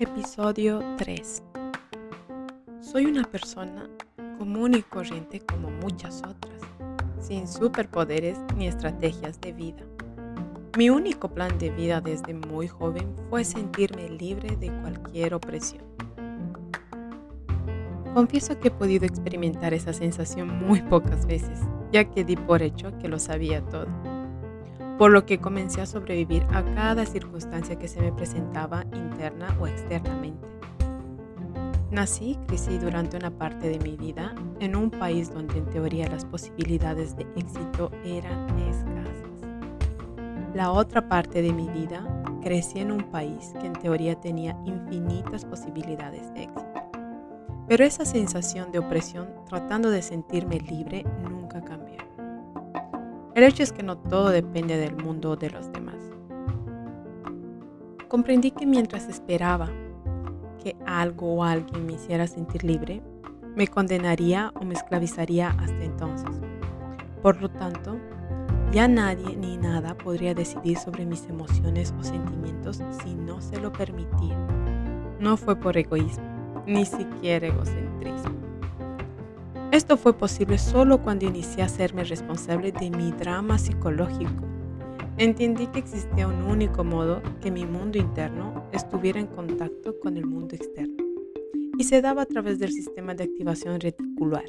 Episodio 3 Soy una persona común y corriente como muchas otras, sin superpoderes ni estrategias de vida. Mi único plan de vida desde muy joven fue sentirme libre de cualquier opresión. Confieso que he podido experimentar esa sensación muy pocas veces, ya que di por hecho que lo sabía todo por lo que comencé a sobrevivir a cada circunstancia que se me presentaba interna o externamente. Nací crecí durante una parte de mi vida en un país donde en teoría las posibilidades de éxito eran escasas. La otra parte de mi vida crecí en un país que en teoría tenía infinitas posibilidades de éxito. Pero esa sensación de opresión tratando de sentirme libre nunca cambió. El hecho es que no todo depende del mundo de los demás. Comprendí que mientras esperaba que algo o alguien me hiciera sentir libre, me condenaría o me esclavizaría hasta entonces. Por lo tanto, ya nadie ni nada podría decidir sobre mis emociones o sentimientos si no se lo permitía. No fue por egoísmo, ni siquiera egocentrismo. Esto fue posible solo cuando inicié a hacerme responsable de mi drama psicológico. Entendí que existía un único modo que mi mundo interno estuviera en contacto con el mundo externo, y se daba a través del sistema de activación reticular,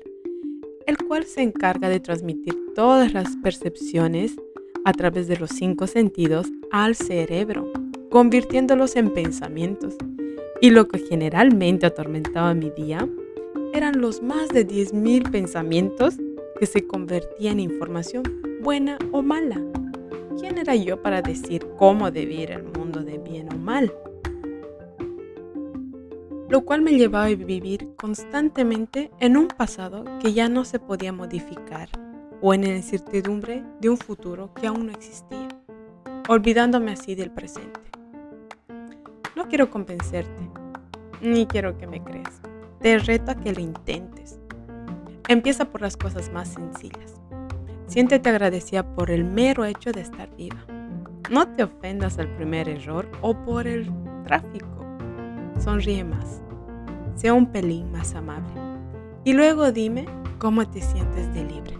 el cual se encarga de transmitir todas las percepciones a través de los cinco sentidos al cerebro, convirtiéndolos en pensamientos. Y lo que generalmente atormentaba mi día eran los más de 10.000 pensamientos que se convertían en información buena o mala. ¿Quién era yo para decir cómo debía ir el mundo de bien o mal? Lo cual me llevaba a vivir constantemente en un pasado que ya no se podía modificar o en la incertidumbre de un futuro que aún no existía, olvidándome así del presente. No quiero convencerte, ni quiero que me creas. Te reto a que lo intentes. Empieza por las cosas más sencillas. Siéntete agradecida por el mero hecho de estar viva. No te ofendas al primer error o por el tráfico. Sonríe más. Sea un pelín más amable. Y luego dime cómo te sientes de libre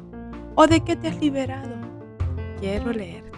o de qué te has liberado. Quiero leer.